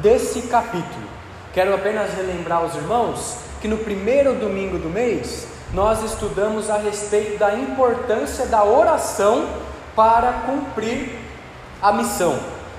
desse capítulo. Quero apenas relembrar aos irmãos que no primeiro domingo do mês nós estudamos a respeito da importância da oração para cumprir a missão.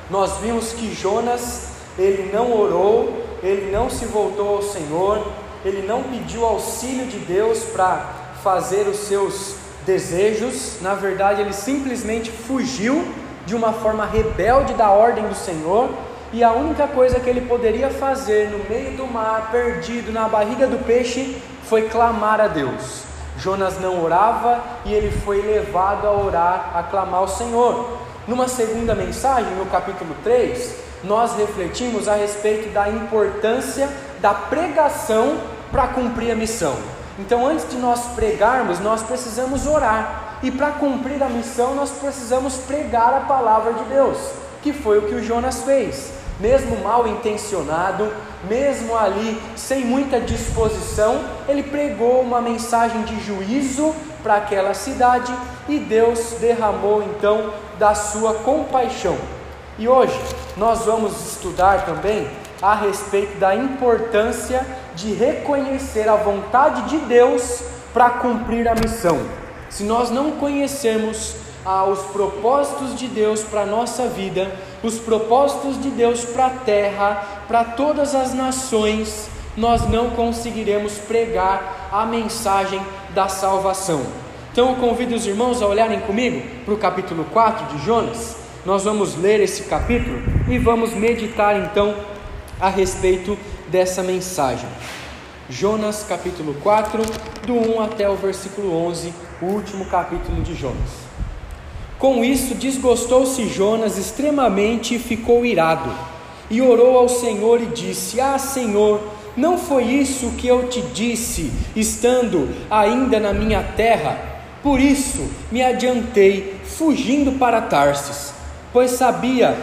Nós vimos que Jonas, ele não orou, ele não se voltou ao Senhor, ele não pediu auxílio de Deus para fazer os seus desejos, na verdade, ele simplesmente fugiu de uma forma rebelde da ordem do Senhor, e a única coisa que ele poderia fazer no meio do mar, perdido na barriga do peixe, foi clamar a Deus. Jonas não orava e ele foi levado a orar, a clamar ao Senhor. Numa segunda mensagem, no capítulo 3, nós refletimos a respeito da importância da pregação para cumprir a missão. Então, antes de nós pregarmos, nós precisamos orar. E para cumprir a missão, nós precisamos pregar a palavra de Deus, que foi o que o Jonas fez. Mesmo mal intencionado, mesmo ali sem muita disposição, ele pregou uma mensagem de juízo para aquela cidade e Deus derramou então da sua compaixão. E hoje nós vamos estudar também a respeito da importância de reconhecer a vontade de Deus para cumprir a missão. Se nós não conhecermos ah, os propósitos de Deus para a nossa vida, os propósitos de Deus para a terra, para todas as nações, nós não conseguiremos pregar a mensagem da salvação. Então eu convido os irmãos a olharem comigo para o capítulo 4 de Jonas. Nós vamos ler esse capítulo e vamos meditar então a respeito dessa mensagem. Jonas capítulo 4, do 1 até o versículo 11, o último capítulo de Jonas. Com isso, desgostou-se Jonas extremamente e ficou irado, e orou ao Senhor e disse: Ah, Senhor, não foi isso que eu te disse, estando ainda na minha terra? Por isso me adiantei, fugindo para Tarsis, pois sabia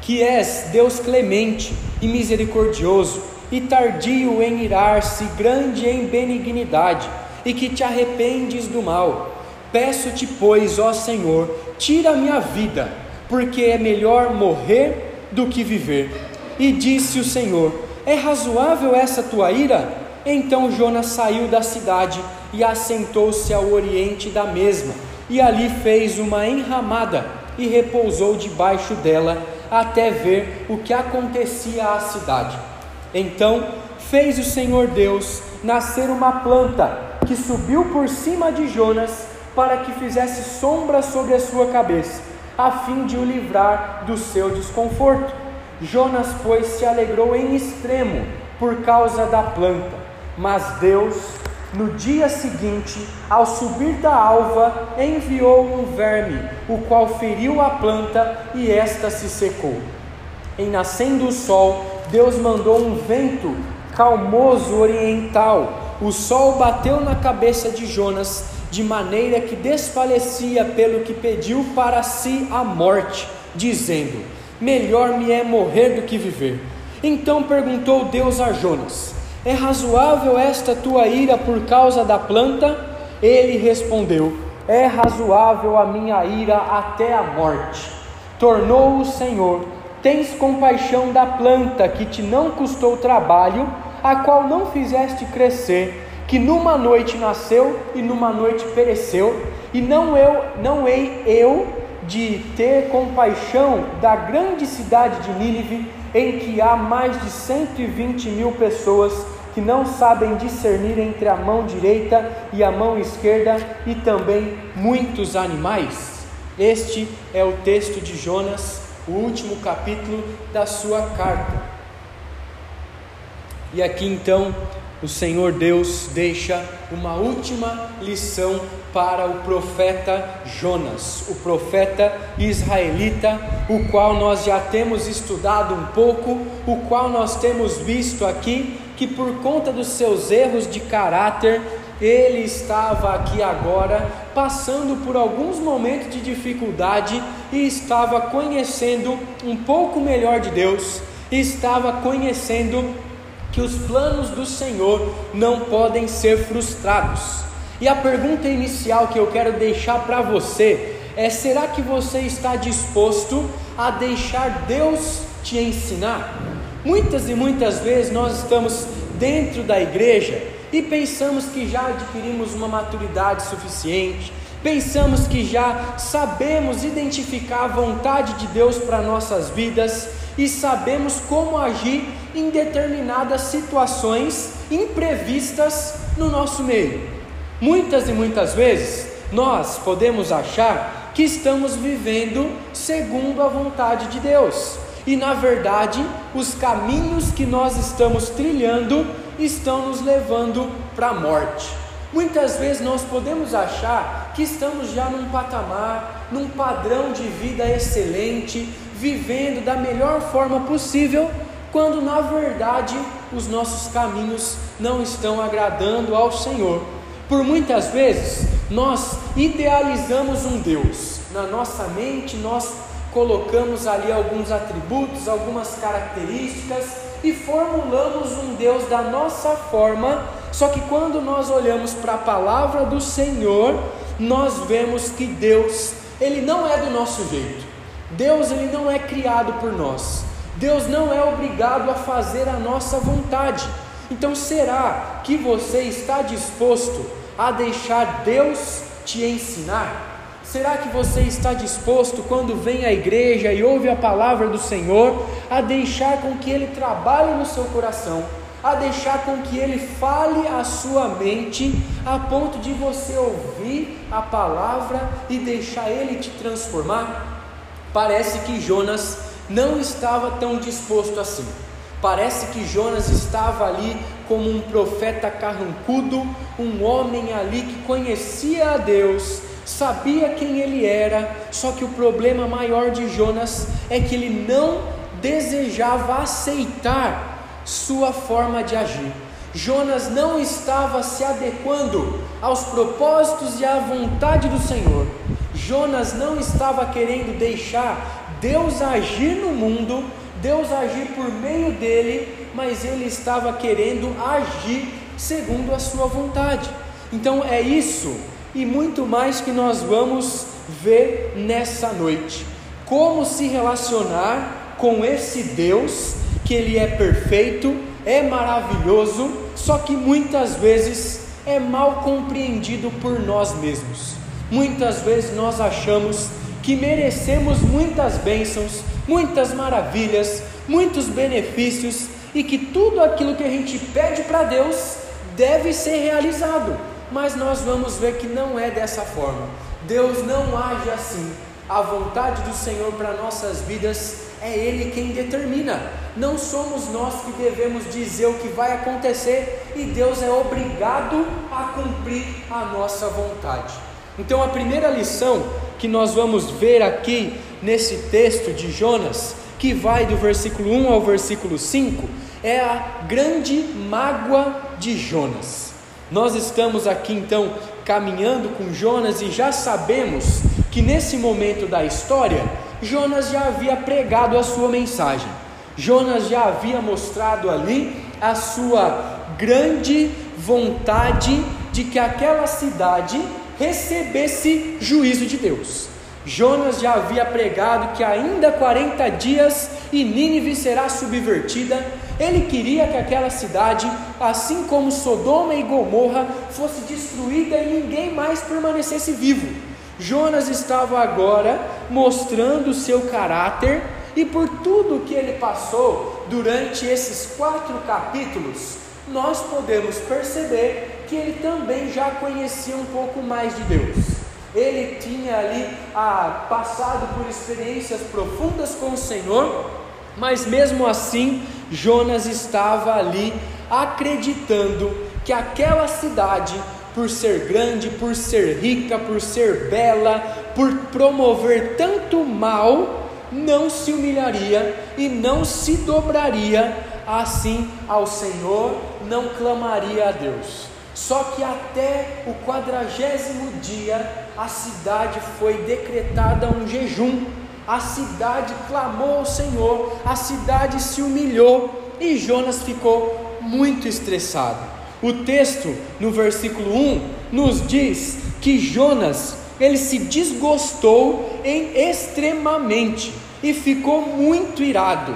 que és Deus clemente e misericordioso, e tardio em irar-se, grande em benignidade, e que te arrependes do mal. Peço-te, pois, ó Senhor, tira a minha vida, porque é melhor morrer do que viver. E disse o Senhor: É razoável essa tua ira? Então Jonas saiu da cidade e assentou-se ao oriente da mesma, e ali fez uma enramada e repousou debaixo dela até ver o que acontecia à cidade. Então fez o Senhor Deus nascer uma planta que subiu por cima de Jonas para que fizesse sombra sobre a sua cabeça, a fim de o livrar do seu desconforto. Jonas, pois, se alegrou em extremo por causa da planta, mas Deus no dia seguinte, ao subir da alva, enviou um verme, o qual feriu a planta e esta se secou. Em nascendo o sol, Deus mandou um vento calmoso oriental. O sol bateu na cabeça de Jonas, de maneira que desfalecia pelo que pediu para si a morte, dizendo: Melhor me é morrer do que viver. Então perguntou Deus a Jonas: é razoável esta tua ira por causa da planta? Ele respondeu: É razoável a minha ira até a morte. Tornou o Senhor: Tens compaixão da planta que te não custou trabalho, a qual não fizeste crescer, que numa noite nasceu e numa noite pereceu, e não eu, não hei eu de ter compaixão da grande cidade de Nínive, em que há mais de 120 mil pessoas que não sabem discernir entre a mão direita e a mão esquerda, e também muitos animais. Este é o texto de Jonas, o último capítulo da sua carta. E aqui então o Senhor Deus deixa uma última lição para o profeta Jonas, o profeta israelita, o qual nós já temos estudado um pouco, o qual nós temos visto aqui que por conta dos seus erros de caráter, ele estava aqui agora passando por alguns momentos de dificuldade e estava conhecendo um pouco melhor de Deus, estava conhecendo que os planos do Senhor não podem ser frustrados. E a pergunta inicial que eu quero deixar para você é: será que você está disposto a deixar Deus te ensinar? Muitas e muitas vezes nós estamos dentro da igreja e pensamos que já adquirimos uma maturidade suficiente, pensamos que já sabemos identificar a vontade de Deus para nossas vidas e sabemos como agir em determinadas situações imprevistas no nosso meio. Muitas e muitas vezes nós podemos achar que estamos vivendo segundo a vontade de Deus, e na verdade, os caminhos que nós estamos trilhando estão nos levando para a morte. Muitas vezes nós podemos achar que estamos já num patamar, num padrão de vida excelente, vivendo da melhor forma possível, quando na verdade os nossos caminhos não estão agradando ao Senhor. Por muitas vezes nós idealizamos um Deus, na nossa mente nós colocamos ali alguns atributos, algumas características e formulamos um Deus da nossa forma, só que quando nós olhamos para a palavra do Senhor, nós vemos que Deus, ele não é do nosso jeito. Deus ele não é criado por nós. Deus não é obrigado a fazer a nossa vontade. Então será que você está disposto a deixar Deus te ensinar? Será que você está disposto, quando vem à igreja e ouve a palavra do Senhor, a deixar com que Ele trabalhe no seu coração, a deixar com que Ele fale a sua mente, a ponto de você ouvir a palavra e deixar Ele te transformar? Parece que Jonas não estava tão disposto assim. Parece que Jonas estava ali como um profeta carrancudo, um homem ali que conhecia a Deus, sabia quem ele era, só que o problema maior de Jonas é que ele não desejava aceitar sua forma de agir. Jonas não estava se adequando aos propósitos e à vontade do Senhor. Jonas não estava querendo deixar Deus agir no mundo, Deus agir por meio dele, mas ele estava querendo agir segundo a sua vontade. Então é isso e muito mais que nós vamos ver nessa noite. Como se relacionar com esse Deus que ele é perfeito, é maravilhoso, só que muitas vezes é mal compreendido por nós mesmos. Muitas vezes nós achamos que merecemos muitas bênçãos, muitas maravilhas, muitos benefícios e que tudo aquilo que a gente pede para Deus deve ser realizado mas nós vamos ver que não é dessa forma. Deus não age assim. A vontade do Senhor para nossas vidas é Ele quem determina. Não somos nós que devemos dizer o que vai acontecer e Deus é obrigado a cumprir a nossa vontade. Então, a primeira lição que nós vamos ver aqui nesse texto de Jonas, que vai do versículo 1 ao versículo 5, é a grande mágoa de Jonas. Nós estamos aqui então caminhando com Jonas e já sabemos que nesse momento da história, Jonas já havia pregado a sua mensagem. Jonas já havia mostrado ali a sua grande vontade de que aquela cidade recebesse juízo de Deus. Jonas já havia pregado que ainda 40 dias e Nínive será subvertida ele queria que aquela cidade, assim como Sodoma e Gomorra, fosse destruída e ninguém mais permanecesse vivo. Jonas estava agora mostrando o seu caráter e por tudo que ele passou durante esses quatro capítulos, nós podemos perceber que ele também já conhecia um pouco mais de Deus. Ele tinha ali ah, passado por experiências profundas com o Senhor, mas mesmo assim Jonas estava ali acreditando que aquela cidade, por ser grande, por ser rica, por ser bela, por promover tanto mal, não se humilharia e não se dobraria assim ao Senhor, não clamaria a Deus. Só que até o quadragésimo dia a cidade foi decretada um jejum a cidade clamou ao Senhor, a cidade se humilhou e Jonas ficou muito estressado. O texto no versículo 1 nos diz que Jonas ele se desgostou em extremamente e ficou muito irado.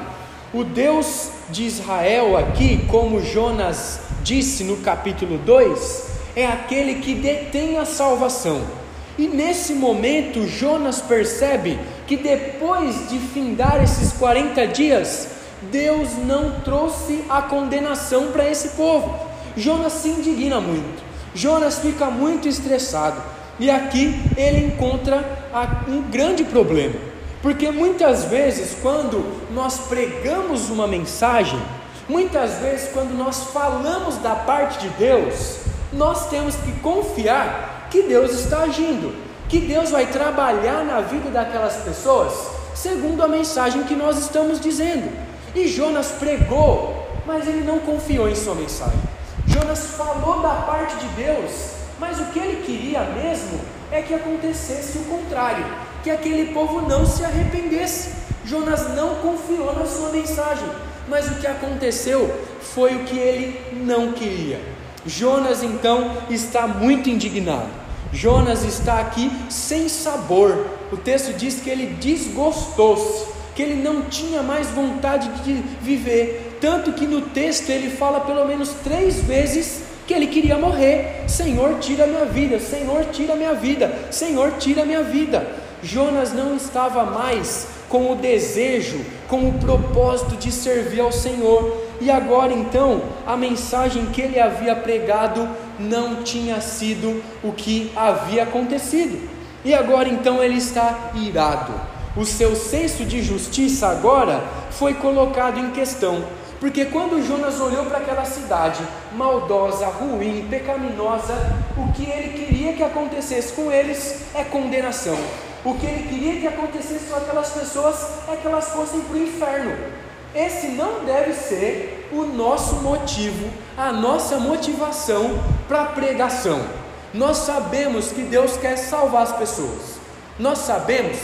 O Deus de Israel aqui, como Jonas disse no capítulo 2, é aquele que detém a salvação. E nesse momento, Jonas percebe que depois de findar esses 40 dias, Deus não trouxe a condenação para esse povo. Jonas se indigna muito, Jonas fica muito estressado, e aqui ele encontra um grande problema. Porque muitas vezes, quando nós pregamos uma mensagem, muitas vezes, quando nós falamos da parte de Deus, nós temos que confiar que Deus está agindo, que Deus vai trabalhar na vida daquelas pessoas, segundo a mensagem que nós estamos dizendo. E Jonas pregou, mas ele não confiou em sua mensagem. Jonas falou da parte de Deus, mas o que ele queria mesmo é que acontecesse o contrário que aquele povo não se arrependesse. Jonas não confiou na sua mensagem, mas o que aconteceu foi o que ele não queria. Jonas então está muito indignado. Jonas está aqui sem sabor. O texto diz que ele desgostou-se, que ele não tinha mais vontade de viver. Tanto que no texto ele fala pelo menos três vezes que ele queria morrer. Senhor, tira minha vida. Senhor, tira minha vida. Senhor, tira minha vida. Jonas não estava mais com o desejo, com o propósito de servir ao Senhor. E agora então, a mensagem que ele havia pregado não tinha sido o que havia acontecido. E agora então ele está irado. O seu senso de justiça agora foi colocado em questão. Porque quando Jonas olhou para aquela cidade maldosa, ruim, pecaminosa, o que ele queria que acontecesse com eles é condenação. O que ele queria que acontecesse com aquelas pessoas é que elas fossem para o inferno. Esse não deve ser o nosso motivo, a nossa motivação para a pregação. Nós sabemos que Deus quer salvar as pessoas. Nós sabemos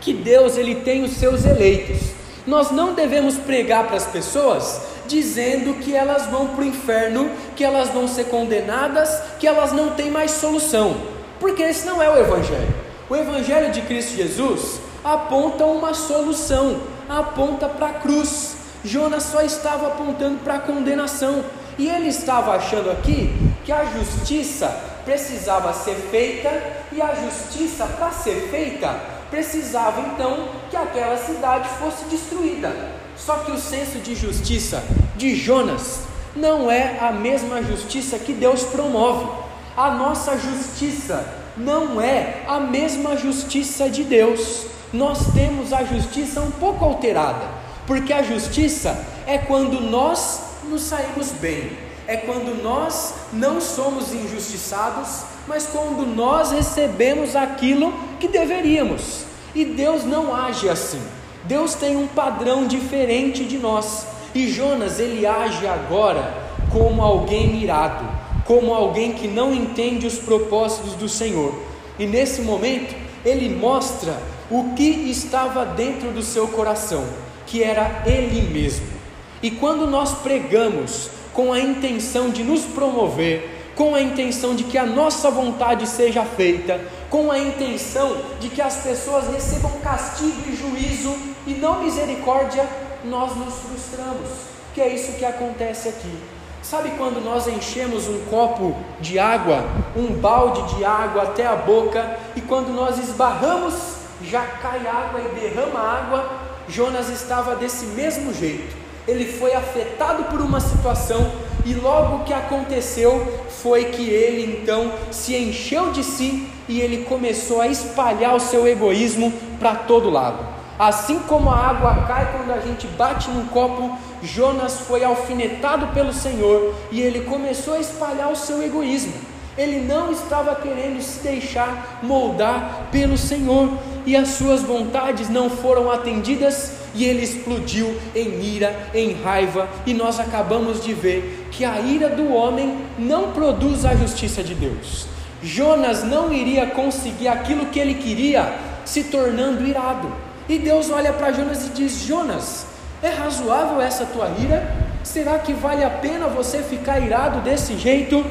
que Deus ele tem os seus eleitos. Nós não devemos pregar para as pessoas dizendo que elas vão para o inferno, que elas vão ser condenadas, que elas não têm mais solução, porque esse não é o Evangelho. O Evangelho de Cristo Jesus aponta uma solução, aponta para a cruz. Jonas só estava apontando para a condenação, e ele estava achando aqui que a justiça precisava ser feita, e a justiça, para ser feita, precisava então que aquela cidade fosse destruída. Só que o senso de justiça de Jonas não é a mesma justiça que Deus promove. A nossa justiça não é a mesma justiça de Deus. Nós temos a justiça um pouco alterada, porque a justiça é quando nós nos saímos bem, é quando nós não somos injustiçados, mas quando nós recebemos aquilo que deveríamos. E Deus não age assim. Deus tem um padrão diferente de nós. E Jonas ele age agora como alguém irado, como alguém que não entende os propósitos do Senhor. E nesse momento, ele mostra o que estava dentro do seu coração, que era ele mesmo. E quando nós pregamos com a intenção de nos promover, com a intenção de que a nossa vontade seja feita, com a intenção de que as pessoas recebam castigo e juízo e não misericórdia, nós nos frustramos, que é isso que acontece aqui. Sabe quando nós enchemos um copo de água, um balde de água até a boca, e quando nós esbarramos, já cai água e derrama água? Jonas estava desse mesmo jeito. Ele foi afetado por uma situação e logo que aconteceu foi que ele então se encheu de si e ele começou a espalhar o seu egoísmo para todo lado. Assim como a água cai quando a gente bate num copo, Jonas foi alfinetado pelo Senhor e ele começou a espalhar o seu egoísmo. Ele não estava querendo se deixar moldar pelo Senhor e as suas vontades não foram atendidas e ele explodiu em ira, em raiva, e nós acabamos de ver que a ira do homem não produz a justiça de Deus. Jonas não iria conseguir aquilo que ele queria se tornando irado. E Deus olha para Jonas e diz: Jonas, é razoável essa tua ira? Será que vale a pena você ficar irado desse jeito?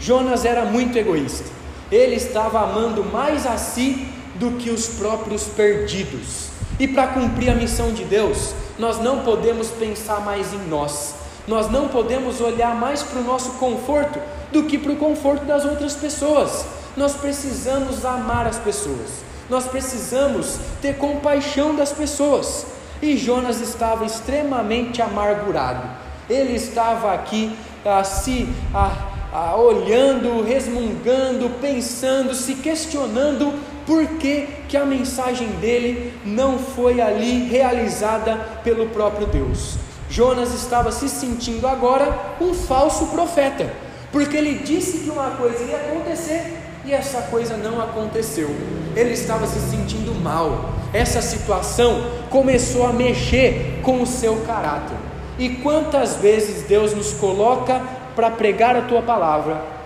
Jonas era muito egoísta. Ele estava amando mais a si do que os próprios perdidos. E para cumprir a missão de Deus, nós não podemos pensar mais em nós, nós não podemos olhar mais para o nosso conforto do que para o conforto das outras pessoas. Nós precisamos amar as pessoas, nós precisamos ter compaixão das pessoas. E Jonas estava extremamente amargurado, ele estava aqui ah, se ah, ah, olhando, resmungando, pensando, se questionando por que, que a mensagem dele não foi ali realizada pelo próprio Deus. Jonas estava se sentindo agora um falso profeta, porque ele disse que uma coisa ia acontecer e essa coisa não aconteceu. Ele estava se sentindo mal. Essa situação começou a mexer com o seu caráter. E quantas vezes Deus nos coloca para pregar a tua palavra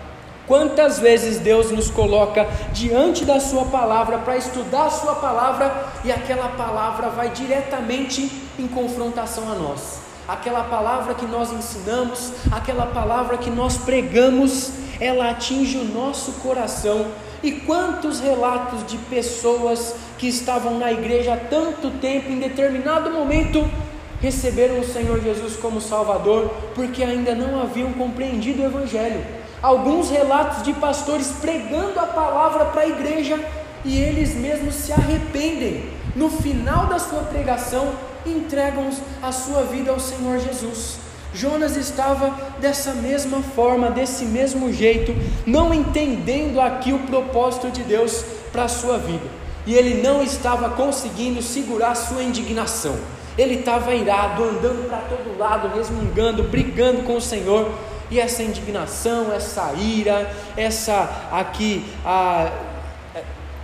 Quantas vezes Deus nos coloca diante da Sua palavra para estudar a Sua palavra e aquela palavra vai diretamente em confrontação a nós. Aquela palavra que nós ensinamos, aquela palavra que nós pregamos, ela atinge o nosso coração. E quantos relatos de pessoas que estavam na igreja há tanto tempo, em determinado momento, receberam o Senhor Jesus como Salvador, porque ainda não haviam compreendido o Evangelho alguns relatos de pastores pregando a palavra para a igreja e eles mesmos se arrependem. No final da sua pregação, entregam a sua vida ao Senhor Jesus. Jonas estava dessa mesma forma, desse mesmo jeito, não entendendo aqui o propósito de Deus para a sua vida. E ele não estava conseguindo segurar sua indignação. Ele estava irado, andando para todo lado, resmungando, brigando com o Senhor, e essa indignação, essa ira, essa aqui a,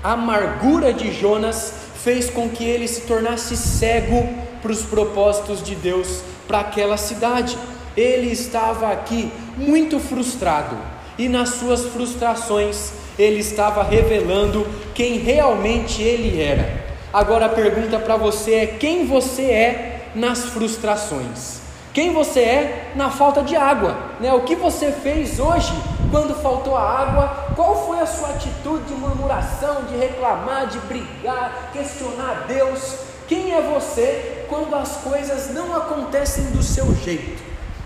a amargura de Jonas fez com que ele se tornasse cego para os propósitos de Deus para aquela cidade. Ele estava aqui muito frustrado e nas suas frustrações ele estava revelando quem realmente ele era. Agora a pergunta para você é: quem você é nas frustrações? quem você é na falta de água, né? O que você fez hoje quando faltou a água? Qual foi a sua atitude de murmuração, de reclamar, de brigar, questionar Deus? Quem é você quando as coisas não acontecem do seu jeito?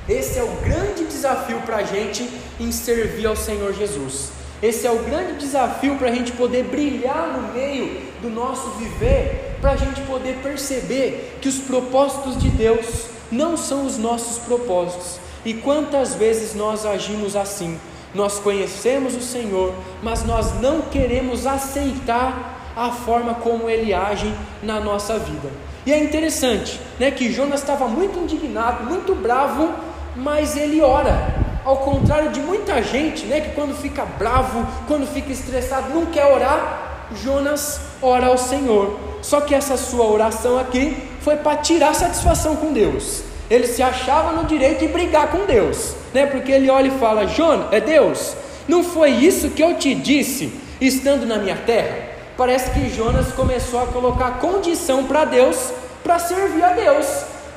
Esse é o grande desafio para a gente em servir ao Senhor Jesus. Esse é o grande desafio para a gente poder brilhar no meio do nosso viver, para a gente poder perceber que os propósitos de Deus não são os nossos propósitos. E quantas vezes nós agimos assim? Nós conhecemos o Senhor, mas nós não queremos aceitar a forma como Ele age na nossa vida. E é interessante, né, que Jonas estava muito indignado, muito bravo, mas ele ora. Ao contrário de muita gente, né, que quando fica bravo, quando fica estressado, não quer orar, Jonas ora ao Senhor. Só que essa sua oração aqui foi para tirar satisfação com Deus. Ele se achava no direito de brigar com Deus, né? Porque ele olha e fala: Jonas, é Deus, não foi isso que eu te disse estando na minha terra? Parece que Jonas começou a colocar condição para Deus para servir a Deus.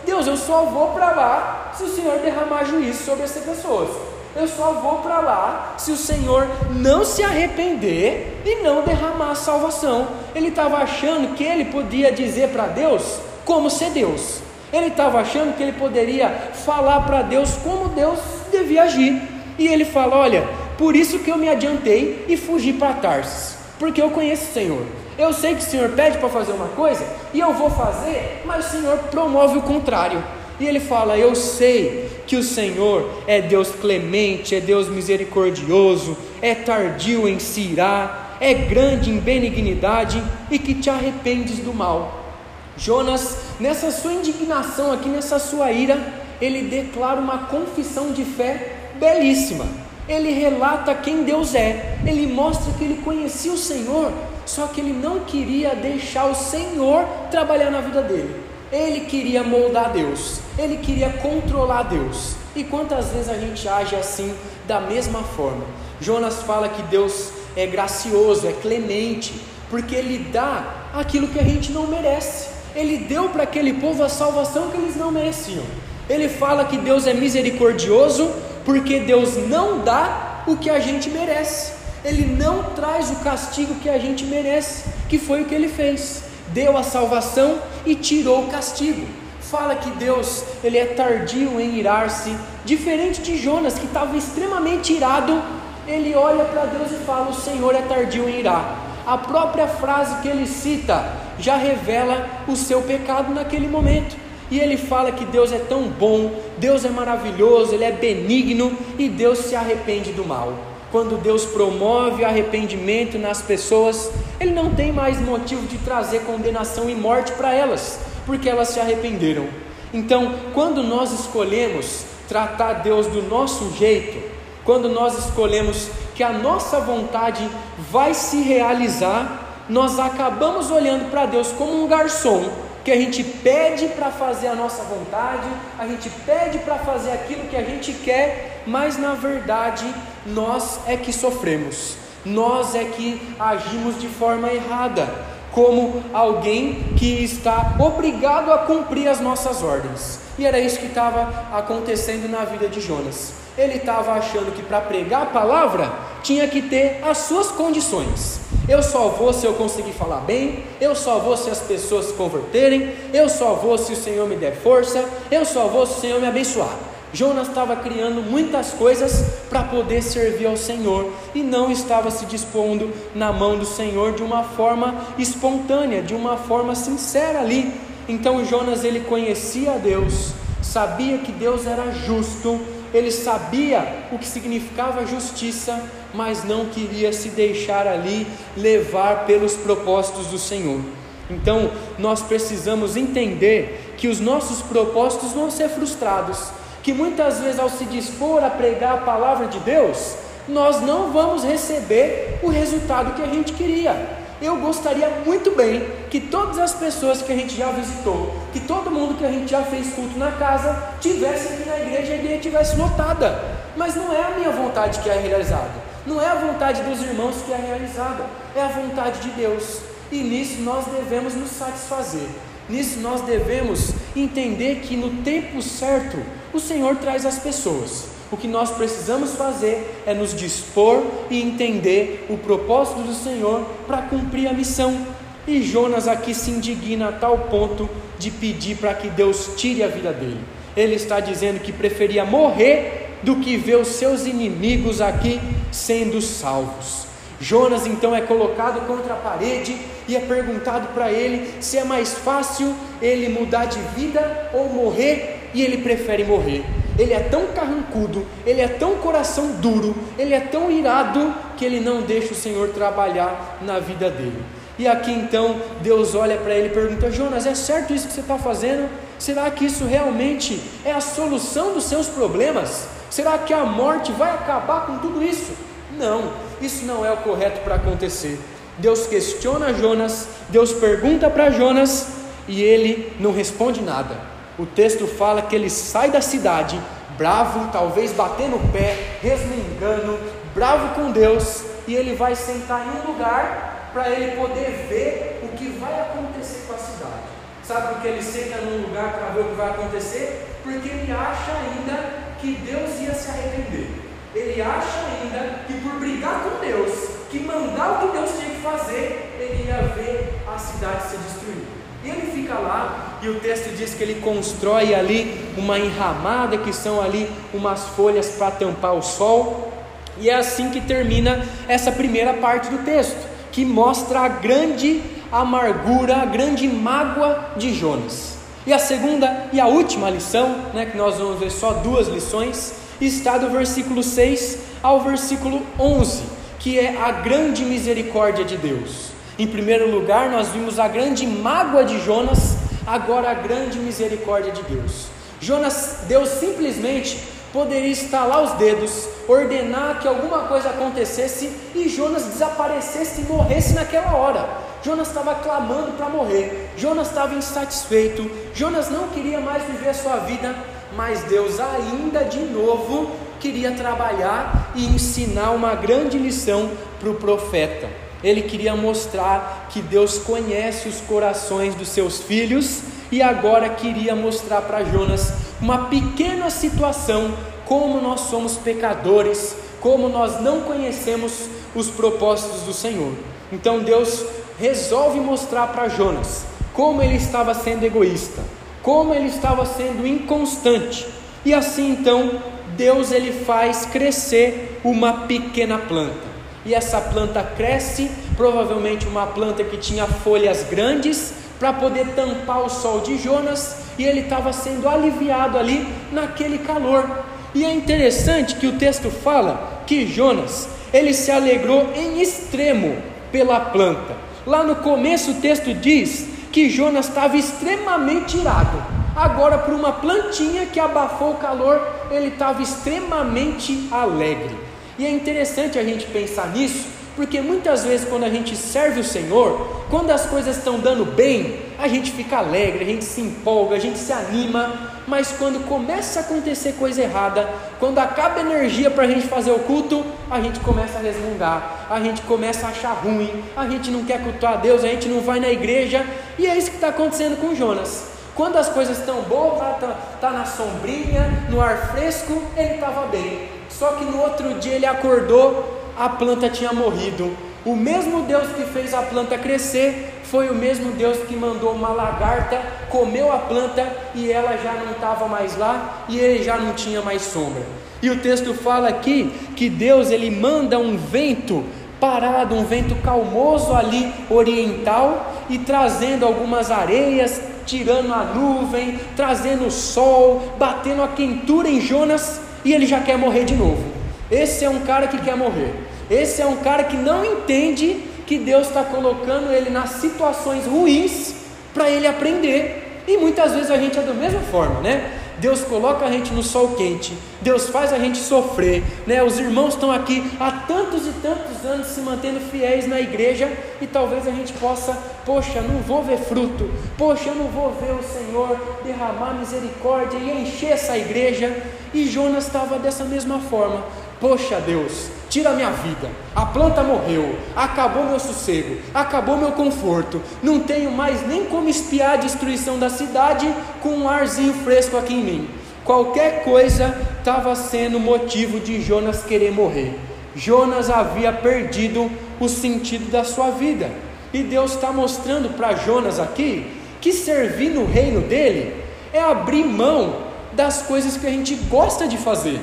Deus, eu só vou para lá se o Senhor derramar juízo sobre essas pessoas. Eu só vou para lá se o Senhor não se arrepender e não derramar a salvação. Ele estava achando que ele podia dizer para Deus como ser Deus. Ele estava achando que ele poderia falar para Deus como Deus devia agir. E ele fala: Olha, por isso que eu me adiantei e fugi para Tarsis, porque eu conheço o Senhor. Eu sei que o Senhor pede para fazer uma coisa e eu vou fazer, mas o Senhor promove o contrário. E ele fala: Eu sei que o Senhor é Deus clemente, é Deus misericordioso, é tardio em se irar, é grande em benignidade e que te arrependes do mal. Jonas, nessa sua indignação aqui, nessa sua ira, ele declara uma confissão de fé belíssima. Ele relata quem Deus é, ele mostra que ele conhecia o Senhor, só que ele não queria deixar o Senhor trabalhar na vida dele. Ele queria moldar Deus, ele queria controlar Deus. E quantas vezes a gente age assim, da mesma forma? Jonas fala que Deus é gracioso, é clemente, porque ele dá aquilo que a gente não merece. Ele deu para aquele povo a salvação que eles não mereciam. Ele fala que Deus é misericordioso porque Deus não dá o que a gente merece. Ele não traz o castigo que a gente merece, que foi o que ele fez. Deu a salvação e tirou o castigo. fala que Deus ele é tardio em irar-se, diferente de Jonas que estava extremamente irado, ele olha para Deus e fala: O Senhor é tardio em irar. A própria frase que ele cita já revela o seu pecado naquele momento. E ele fala que Deus é tão bom, Deus é maravilhoso, Ele é benigno e Deus se arrepende do mal. Quando Deus promove arrependimento nas pessoas, Ele não tem mais motivo de trazer condenação e morte para elas, porque elas se arrependeram. Então, quando nós escolhemos tratar Deus do nosso jeito, quando nós escolhemos que a nossa vontade vai se realizar, nós acabamos olhando para Deus como um garçom que a gente pede para fazer a nossa vontade, a gente pede para fazer aquilo que a gente quer, mas na verdade nós é que sofremos, nós é que agimos de forma errada, como alguém que está obrigado a cumprir as nossas ordens. E era isso que estava acontecendo na vida de Jonas. Ele estava achando que para pregar a palavra tinha que ter as suas condições. Eu só vou se eu conseguir falar bem, eu só vou se as pessoas se converterem, eu só vou se o Senhor me der força, eu só vou se o Senhor me abençoar. Jonas estava criando muitas coisas para poder servir ao Senhor e não estava se dispondo na mão do Senhor de uma forma espontânea, de uma forma sincera ali. Então Jonas ele conhecia Deus, sabia que Deus era justo, ele sabia o que significava justiça, mas não queria se deixar ali levar pelos propósitos do Senhor. Então, nós precisamos entender que os nossos propósitos vão ser frustrados, que muitas vezes, ao se dispor a pregar a palavra de Deus, nós não vamos receber o resultado que a gente queria eu gostaria muito bem que todas as pessoas que a gente já visitou, que todo mundo que a gente já fez culto na casa, tivesse aqui na igreja e a igreja tivesse lotada. Mas não é a minha vontade que é realizada, não é a vontade dos irmãos que é realizada, é a vontade de Deus. E nisso nós devemos nos satisfazer. Nisso nós devemos entender que no tempo certo o Senhor traz as pessoas. O que nós precisamos fazer é nos dispor e entender o propósito do Senhor para cumprir a missão. E Jonas aqui se indigna a tal ponto de pedir para que Deus tire a vida dele. Ele está dizendo que preferia morrer do que ver os seus inimigos aqui sendo salvos. Jonas então é colocado contra a parede e é perguntado para ele se é mais fácil ele mudar de vida ou morrer, e ele prefere morrer ele é tão carrancudo, ele é tão coração duro, ele é tão irado que ele não deixa o Senhor trabalhar na vida dele. E aqui então Deus olha para ele e pergunta: Jonas, é certo isso que você está fazendo? Será que isso realmente é a solução dos seus problemas? Será que a morte vai acabar com tudo isso? Não, isso não é o correto para acontecer. Deus questiona Jonas, Deus pergunta para Jonas e ele não responde nada o texto fala que ele sai da cidade, bravo, talvez batendo o pé, resmungando, bravo com Deus, e ele vai sentar em um lugar para ele poder ver o que vai acontecer com a cidade. Sabe por que ele senta num lugar para ver o que vai acontecer? Porque ele acha ainda que Deus ia se arrepender. Ele acha ainda que por brigar com Deus, que mandar o que Deus tinha que fazer, ele ia ver a cidade ser destruída. E ele fica lá, e o texto diz que ele constrói ali uma enramada, que são ali umas folhas para tampar o sol, e é assim que termina essa primeira parte do texto, que mostra a grande amargura, a grande mágoa de Jonas. E a segunda e a última lição, né, que nós vamos ver só duas lições, está do versículo 6 ao versículo 11, que é a grande misericórdia de Deus. Em primeiro lugar, nós vimos a grande mágoa de Jonas, agora a grande misericórdia de Deus. Jonas, Deus simplesmente poderia estalar os dedos, ordenar que alguma coisa acontecesse e Jonas desaparecesse e morresse naquela hora. Jonas estava clamando para morrer, Jonas estava insatisfeito, Jonas não queria mais viver a sua vida, mas Deus ainda de novo queria trabalhar e ensinar uma grande lição para o profeta. Ele queria mostrar que Deus conhece os corações dos seus filhos e agora queria mostrar para Jonas uma pequena situação como nós somos pecadores, como nós não conhecemos os propósitos do Senhor. Então Deus resolve mostrar para Jonas como ele estava sendo egoísta, como ele estava sendo inconstante. E assim então, Deus ele faz crescer uma pequena planta. E essa planta cresce, provavelmente uma planta que tinha folhas grandes para poder tampar o sol de Jonas, e ele estava sendo aliviado ali naquele calor. E é interessante que o texto fala que Jonas, ele se alegrou em extremo pela planta. Lá no começo o texto diz que Jonas estava extremamente irado. Agora, por uma plantinha que abafou o calor, ele estava extremamente alegre. E é interessante a gente pensar nisso, porque muitas vezes, quando a gente serve o Senhor, quando as coisas estão dando bem, a gente fica alegre, a gente se empolga, a gente se anima, mas quando começa a acontecer coisa errada, quando acaba a energia para a gente fazer o culto, a gente começa a resmungar, a gente começa a achar ruim, a gente não quer cultuar a Deus, a gente não vai na igreja, e é isso que está acontecendo com Jonas. Quando as coisas estão boas, está tá, tá na sombrinha, no ar fresco, ele estava bem. Só que no outro dia ele acordou, a planta tinha morrido. O mesmo Deus que fez a planta crescer foi o mesmo Deus que mandou uma lagarta, comeu a planta e ela já não estava mais lá e ele já não tinha mais sombra. E o texto fala aqui que Deus ele manda um vento parado, um vento calmoso ali oriental e trazendo algumas areias, tirando a nuvem, trazendo o sol, batendo a quentura em Jonas e ele já quer morrer de novo. Esse é um cara que quer morrer. Esse é um cara que não entende que Deus está colocando ele nas situações ruins para ele aprender. E muitas vezes a gente é da mesma forma, né? Deus coloca a gente no sol quente, Deus faz a gente sofrer, né? Os irmãos estão aqui há tantos e tantos anos se mantendo fiéis na igreja e talvez a gente possa, poxa, não vou ver fruto, poxa, eu não vou ver o Senhor derramar misericórdia e encher essa igreja. E Jonas estava dessa mesma forma. Poxa, Deus, tira minha vida. A planta morreu, acabou meu sossego, acabou meu conforto. Não tenho mais nem como espiar a destruição da cidade com um arzinho fresco aqui em mim. Qualquer coisa estava sendo motivo de Jonas querer morrer. Jonas havia perdido o sentido da sua vida. E Deus está mostrando para Jonas aqui que servir no reino dele é abrir mão das coisas que a gente gosta de fazer.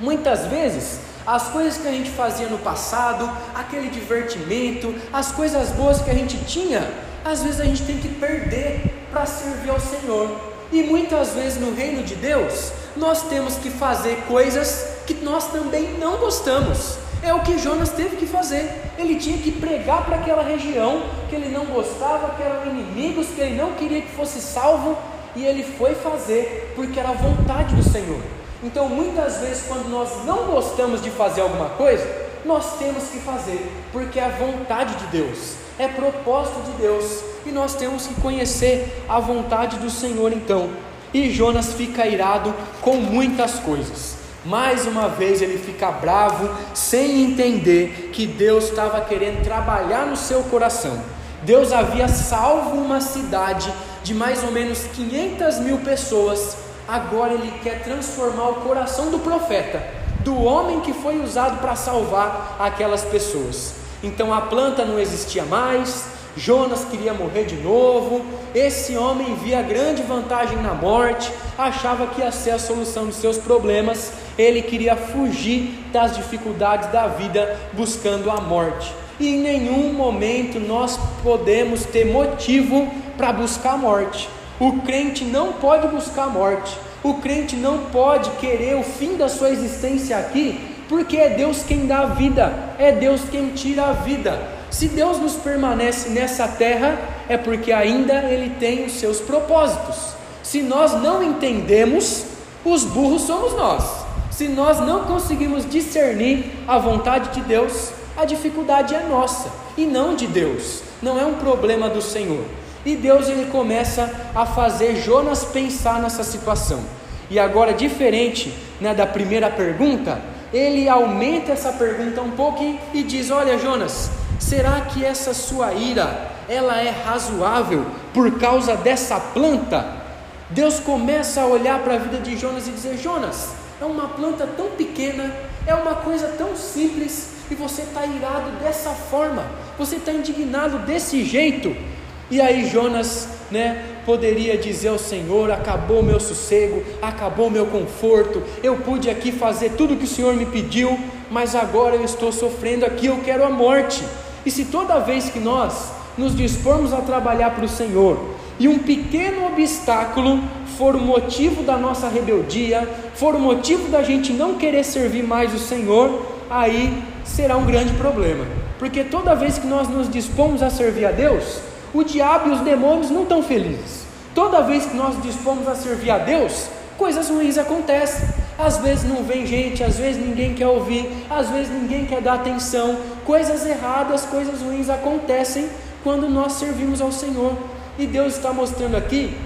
Muitas vezes as coisas que a gente fazia no passado, aquele divertimento, as coisas boas que a gente tinha, às vezes a gente tem que perder para servir ao Senhor. E muitas vezes no reino de Deus, nós temos que fazer coisas que nós também não gostamos. É o que Jonas teve que fazer. Ele tinha que pregar para aquela região que ele não gostava, que eram inimigos, que ele não queria que fosse salvo, e ele foi fazer porque era a vontade do Senhor. Então, muitas vezes, quando nós não gostamos de fazer alguma coisa, nós temos que fazer, porque é a vontade de Deus, é propósito de Deus, e nós temos que conhecer a vontade do Senhor então. E Jonas fica irado com muitas coisas. Mais uma vez ele fica bravo, sem entender que Deus estava querendo trabalhar no seu coração. Deus havia salvo uma cidade de mais ou menos 500 mil pessoas agora ele quer transformar o coração do profeta, do homem que foi usado para salvar aquelas pessoas. Então a planta não existia mais, Jonas queria morrer de novo, esse homem via grande vantagem na morte, achava que ia ser a solução dos seus problemas, ele queria fugir das dificuldades da vida buscando a morte. E em nenhum momento nós podemos ter motivo para buscar a morte. O crente não pode buscar a morte. O crente não pode querer o fim da sua existência aqui, porque é Deus quem dá a vida, é Deus quem tira a vida. Se Deus nos permanece nessa terra, é porque ainda Ele tem os seus propósitos. Se nós não entendemos, os burros somos nós. Se nós não conseguimos discernir a vontade de Deus, a dificuldade é nossa e não de Deus, não é um problema do Senhor. E Deus ele começa a fazer Jonas pensar nessa situação. E agora, diferente né, da primeira pergunta, ele aumenta essa pergunta um pouco e, diz: Olha, Jonas, será que essa sua ira ela é razoável por causa dessa planta? Deus começa a olhar para a vida de Jonas e dizer: Jonas, é uma planta tão pequena, é uma coisa tão simples, e você está irado dessa forma, você está indignado desse jeito. E aí Jonas, né, poderia dizer ao Senhor: acabou meu sossego, acabou meu conforto, eu pude aqui fazer tudo que o Senhor me pediu, mas agora eu estou sofrendo aqui, eu quero a morte. E se toda vez que nós nos dispormos a trabalhar para o Senhor e um pequeno obstáculo for o motivo da nossa rebeldia, for o motivo da gente não querer servir mais o Senhor, aí será um grande problema. Porque toda vez que nós nos dispomos a servir a Deus, o diabo e os demônios não estão felizes. Toda vez que nós dispomos a servir a Deus, coisas ruins acontecem. Às vezes não vem gente, às vezes ninguém quer ouvir, às vezes ninguém quer dar atenção. Coisas erradas, coisas ruins acontecem quando nós servimos ao Senhor. E Deus está mostrando aqui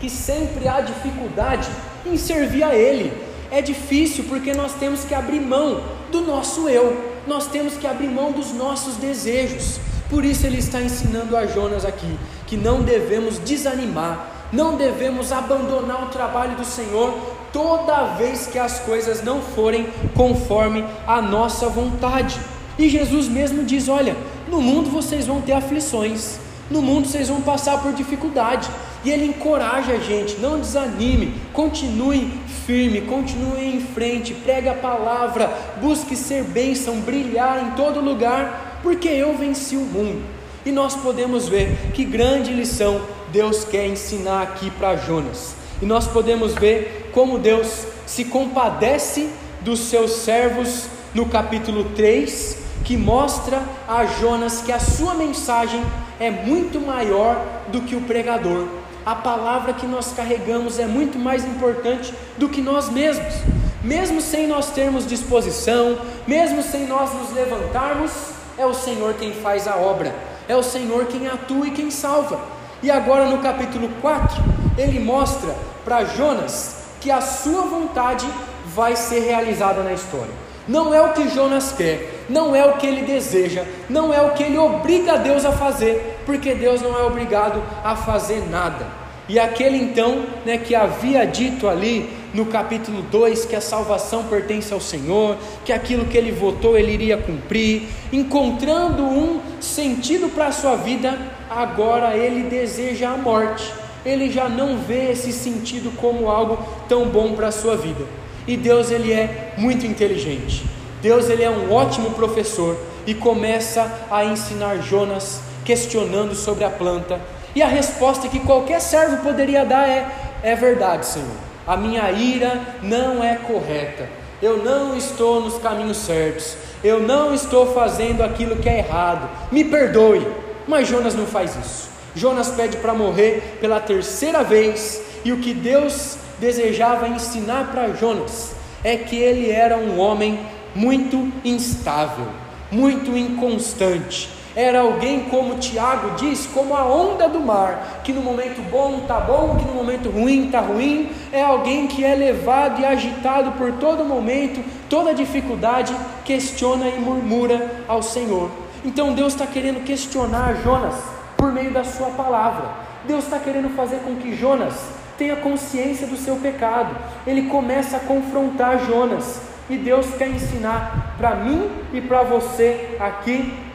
que sempre há dificuldade em servir a Ele. É difícil porque nós temos que abrir mão do nosso eu, nós temos que abrir mão dos nossos desejos. Por isso ele está ensinando a Jonas aqui que não devemos desanimar, não devemos abandonar o trabalho do Senhor toda vez que as coisas não forem conforme a nossa vontade. E Jesus mesmo diz: Olha, no mundo vocês vão ter aflições, no mundo vocês vão passar por dificuldade. E ele encoraja a gente, não desanime, continue firme, continue em frente, pregue a palavra, busque ser bênção, brilhar em todo lugar porque eu venci o mundo. E nós podemos ver que grande lição Deus quer ensinar aqui para Jonas. E nós podemos ver como Deus se compadece dos seus servos no capítulo 3, que mostra a Jonas que a sua mensagem é muito maior do que o pregador. A palavra que nós carregamos é muito mais importante do que nós mesmos. Mesmo sem nós termos disposição, mesmo sem nós nos levantarmos, é o Senhor quem faz a obra, é o Senhor quem atua e quem salva. E agora no capítulo 4, ele mostra para Jonas que a sua vontade vai ser realizada na história. Não é o que Jonas quer, não é o que ele deseja, não é o que ele obriga Deus a fazer, porque Deus não é obrigado a fazer nada. E aquele então, né, que havia dito ali no capítulo 2 que a salvação pertence ao Senhor, que aquilo que ele votou ele iria cumprir, encontrando um sentido para a sua vida, agora ele deseja a morte. Ele já não vê esse sentido como algo tão bom para a sua vida. E Deus ele é muito inteligente. Deus ele é um ótimo professor e começa a ensinar Jonas questionando sobre a planta. E a resposta que qualquer servo poderia dar é: é verdade, Senhor a minha ira não é correta, eu não estou nos caminhos certos, eu não estou fazendo aquilo que é errado, me perdoe. Mas Jonas não faz isso. Jonas pede para morrer pela terceira vez, e o que Deus desejava ensinar para Jonas é que ele era um homem muito instável, muito inconstante, era alguém como Tiago diz, como a onda do mar, que no momento bom está bom, que no momento ruim está ruim. É alguém que é levado e agitado por todo momento, toda dificuldade, questiona e murmura ao Senhor. Então Deus está querendo questionar Jonas por meio da sua palavra. Deus está querendo fazer com que Jonas tenha consciência do seu pecado. Ele começa a confrontar Jonas. E Deus quer ensinar para mim e para você aqui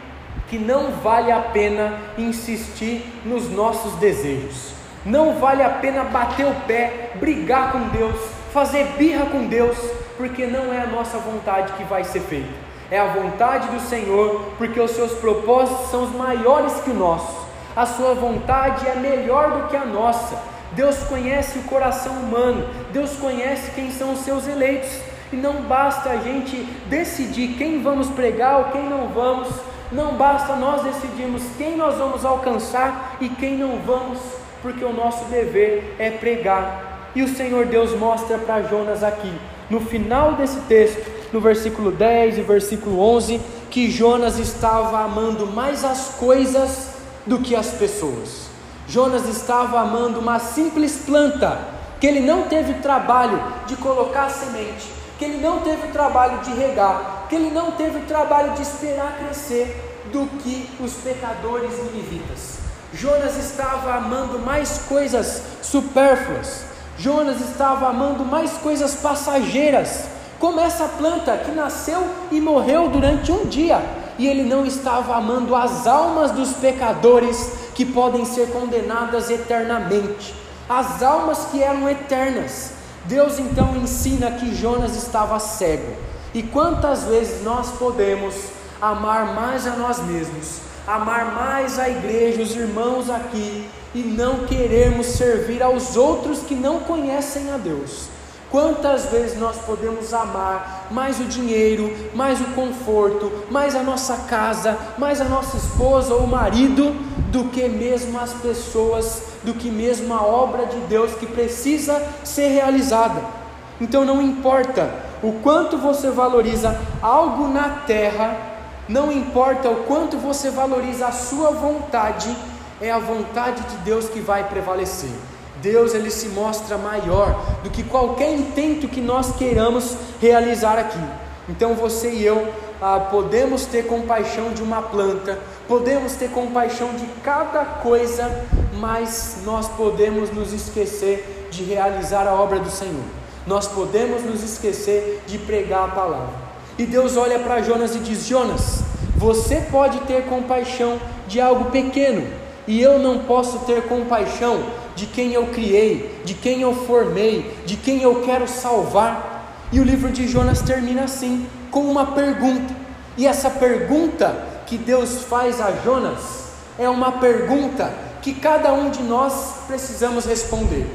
que não vale a pena insistir nos nossos desejos, não vale a pena bater o pé, brigar com Deus, fazer birra com Deus, porque não é a nossa vontade que vai ser feita, é a vontade do Senhor, porque os seus propósitos são os maiores que o nosso, a sua vontade é melhor do que a nossa. Deus conhece o coração humano, Deus conhece quem são os seus eleitos, e não basta a gente decidir quem vamos pregar ou quem não vamos, não basta nós decidirmos quem nós vamos alcançar e quem não vamos, porque o nosso dever é pregar. E o Senhor Deus mostra para Jonas aqui, no final desse texto, no versículo 10 e versículo 11, que Jonas estava amando mais as coisas do que as pessoas. Jonas estava amando uma simples planta, que ele não teve trabalho de colocar semente, que ele não teve o trabalho de regar, que ele não teve o trabalho de esperar crescer do que os pecadores ninivitas. Jonas estava amando mais coisas supérfluas. Jonas estava amando mais coisas passageiras, como essa planta que nasceu e morreu durante um dia, e ele não estava amando as almas dos pecadores que podem ser condenadas eternamente, as almas que eram eternas. Deus então ensina que Jonas estava cego. E quantas vezes nós podemos amar mais a nós mesmos, amar mais a igreja, os irmãos aqui, e não querermos servir aos outros que não conhecem a Deus? Quantas vezes nós podemos amar mais o dinheiro, mais o conforto, mais a nossa casa, mais a nossa esposa ou marido, do que mesmo as pessoas, do que mesmo a obra de Deus que precisa ser realizada? Então não importa o quanto você valoriza algo na terra, não importa o quanto você valoriza a sua vontade, é a vontade de Deus que vai prevalecer. Deus ele se mostra maior do que qualquer intento que nós queiramos realizar aqui. Então você e eu ah, podemos ter compaixão de uma planta, podemos ter compaixão de cada coisa, mas nós podemos nos esquecer de realizar a obra do Senhor. Nós podemos nos esquecer de pregar a palavra. E Deus olha para Jonas e diz: Jonas, você pode ter compaixão de algo pequeno, e eu não posso ter compaixão de quem eu criei, de quem eu formei, de quem eu quero salvar. E o livro de Jonas termina assim, com uma pergunta. E essa pergunta que Deus faz a Jonas é uma pergunta que cada um de nós precisamos responder.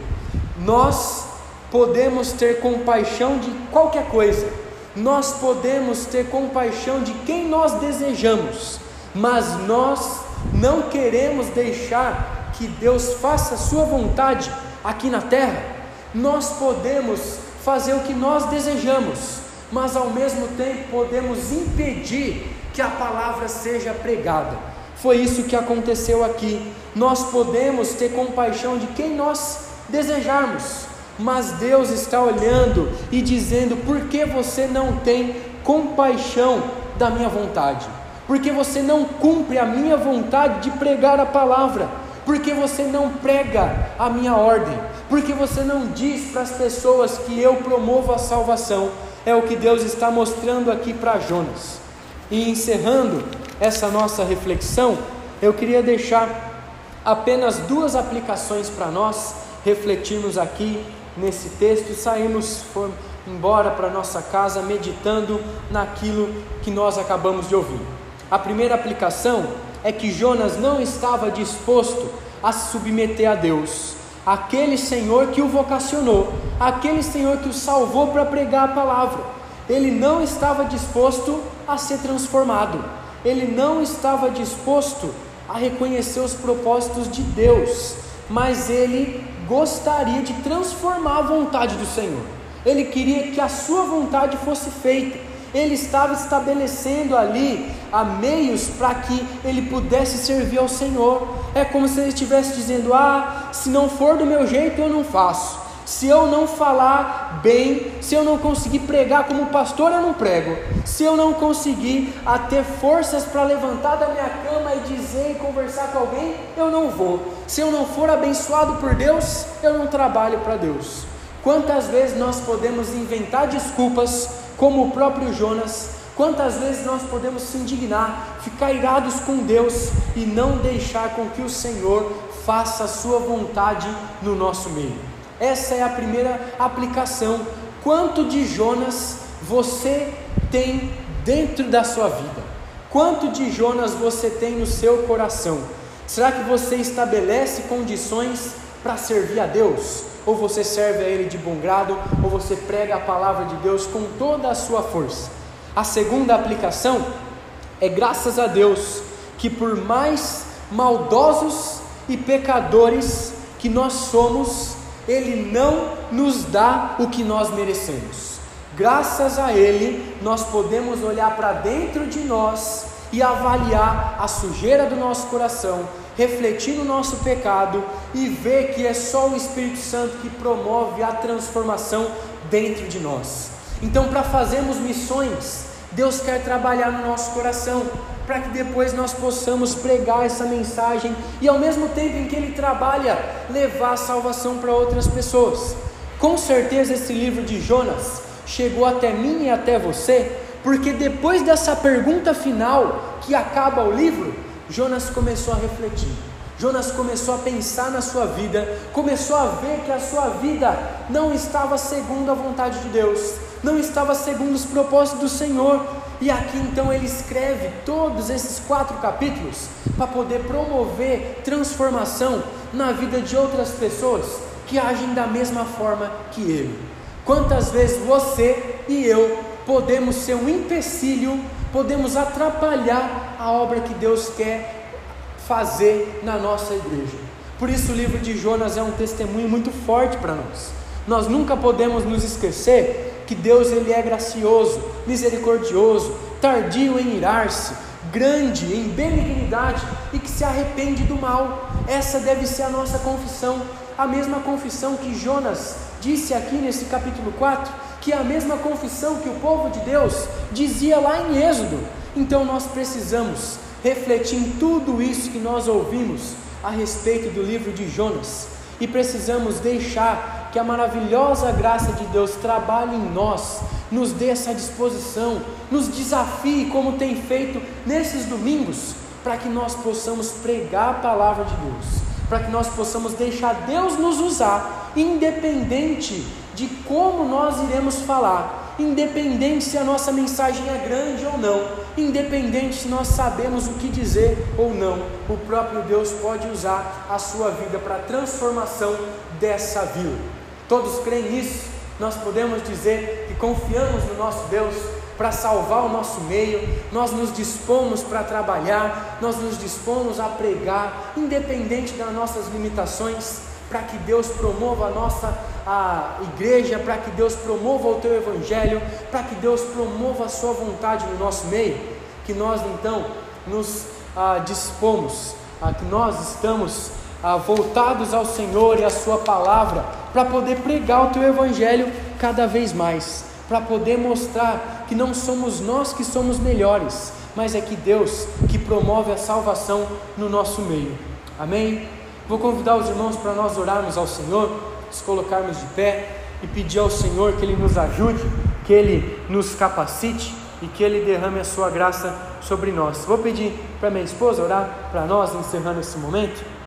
Nós podemos ter compaixão de qualquer coisa, nós podemos ter compaixão de quem nós desejamos, mas nós não queremos deixar que Deus faça a sua vontade aqui na terra. Nós podemos fazer o que nós desejamos, mas ao mesmo tempo podemos impedir que a palavra seja pregada. Foi isso que aconteceu aqui. Nós podemos ter compaixão de quem nós desejarmos, mas Deus está olhando e dizendo: por que você não tem compaixão da minha vontade? Porque você não cumpre a minha vontade de pregar a palavra? Porque você não prega a minha ordem? Porque você não diz para as pessoas que eu promovo a salvação? É o que Deus está mostrando aqui para Jonas. E encerrando essa nossa reflexão, eu queria deixar apenas duas aplicações para nós refletirmos aqui nesse texto sairmos embora para nossa casa meditando naquilo que nós acabamos de ouvir. A primeira aplicação é que Jonas não estava disposto a se submeter a Deus, aquele Senhor que o vocacionou, aquele Senhor que o salvou para pregar a palavra. Ele não estava disposto a ser transformado, ele não estava disposto a reconhecer os propósitos de Deus, mas ele gostaria de transformar a vontade do Senhor. Ele queria que a sua vontade fosse feita ele estava estabelecendo ali a meios para que ele pudesse servir ao Senhor. É como se ele estivesse dizendo: Ah, se não for do meu jeito, eu não faço. Se eu não falar bem, se eu não conseguir pregar como pastor, eu não prego. Se eu não conseguir ter forças para levantar da minha cama e dizer e conversar com alguém, eu não vou. Se eu não for abençoado por Deus, eu não trabalho para Deus. Quantas vezes nós podemos inventar desculpas como o próprio Jonas, quantas vezes nós podemos se indignar, ficar irados com Deus e não deixar com que o Senhor faça a sua vontade no nosso meio. Essa é a primeira aplicação. Quanto de Jonas você tem dentro da sua vida? Quanto de Jonas você tem no seu coração? Será que você estabelece condições para servir a Deus? Ou você serve a Ele de bom grado, ou você prega a palavra de Deus com toda a sua força. A segunda aplicação é graças a Deus que, por mais maldosos e pecadores que nós somos, Ele não nos dá o que nós merecemos. Graças a Ele, nós podemos olhar para dentro de nós e avaliar a sujeira do nosso coração, refletir no nosso pecado e ver que é só o Espírito Santo que promove a transformação dentro de nós. Então, para fazermos missões, Deus quer trabalhar no nosso coração, para que depois nós possamos pregar essa mensagem e, ao mesmo tempo em que Ele trabalha, levar a salvação para outras pessoas. Com certeza, esse livro de Jonas chegou até mim e até você, porque depois dessa pergunta final que acaba o livro, Jonas começou a refletir. Jonas começou a pensar na sua vida, começou a ver que a sua vida não estava segundo a vontade de Deus, não estava segundo os propósitos do Senhor. E aqui então ele escreve todos esses quatro capítulos para poder promover transformação na vida de outras pessoas que agem da mesma forma que ele. Quantas vezes você e eu podemos ser um empecilho, podemos atrapalhar a obra que Deus quer fazer na nossa igreja. Por isso o livro de Jonas é um testemunho muito forte para nós. Nós nunca podemos nos esquecer que Deus ele é gracioso, misericordioso, tardio em irar-se, grande em benignidade e que se arrepende do mal. Essa deve ser a nossa confissão, a mesma confissão que Jonas disse aqui nesse capítulo 4, que é a mesma confissão que o povo de Deus dizia lá em Êxodo. Então nós precisamos refletir em tudo isso que nós ouvimos a respeito do livro de Jonas e precisamos deixar que a maravilhosa graça de Deus trabalhe em nós, nos dê essa disposição, nos desafie como tem feito nesses domingos, para que nós possamos pregar a palavra de Deus, para que nós possamos deixar Deus nos usar, independente de como nós iremos falar, independente se a nossa mensagem é grande ou não, independente se nós sabemos o que dizer ou não, o próprio Deus pode usar a sua vida para a transformação dessa vila. Todos creem nisso? Nós podemos dizer que confiamos no nosso Deus para salvar o nosso meio, nós nos dispomos para trabalhar, nós nos dispomos a pregar, independente das nossas limitações para que Deus promova a nossa a igreja, para que Deus promova o teu evangelho, para que Deus promova a sua vontade no nosso meio, que nós então nos ah, dispomos, ah, que nós estamos ah, voltados ao Senhor e à Sua palavra, para poder pregar o teu evangelho cada vez mais, para poder mostrar que não somos nós que somos melhores, mas é que Deus que promove a salvação no nosso meio. Amém? Vou convidar os irmãos para nós orarmos ao Senhor, nos colocarmos de pé e pedir ao Senhor que Ele nos ajude, que Ele nos capacite e que Ele derrame a Sua graça sobre nós. Vou pedir para minha esposa orar para nós, encerrando esse momento.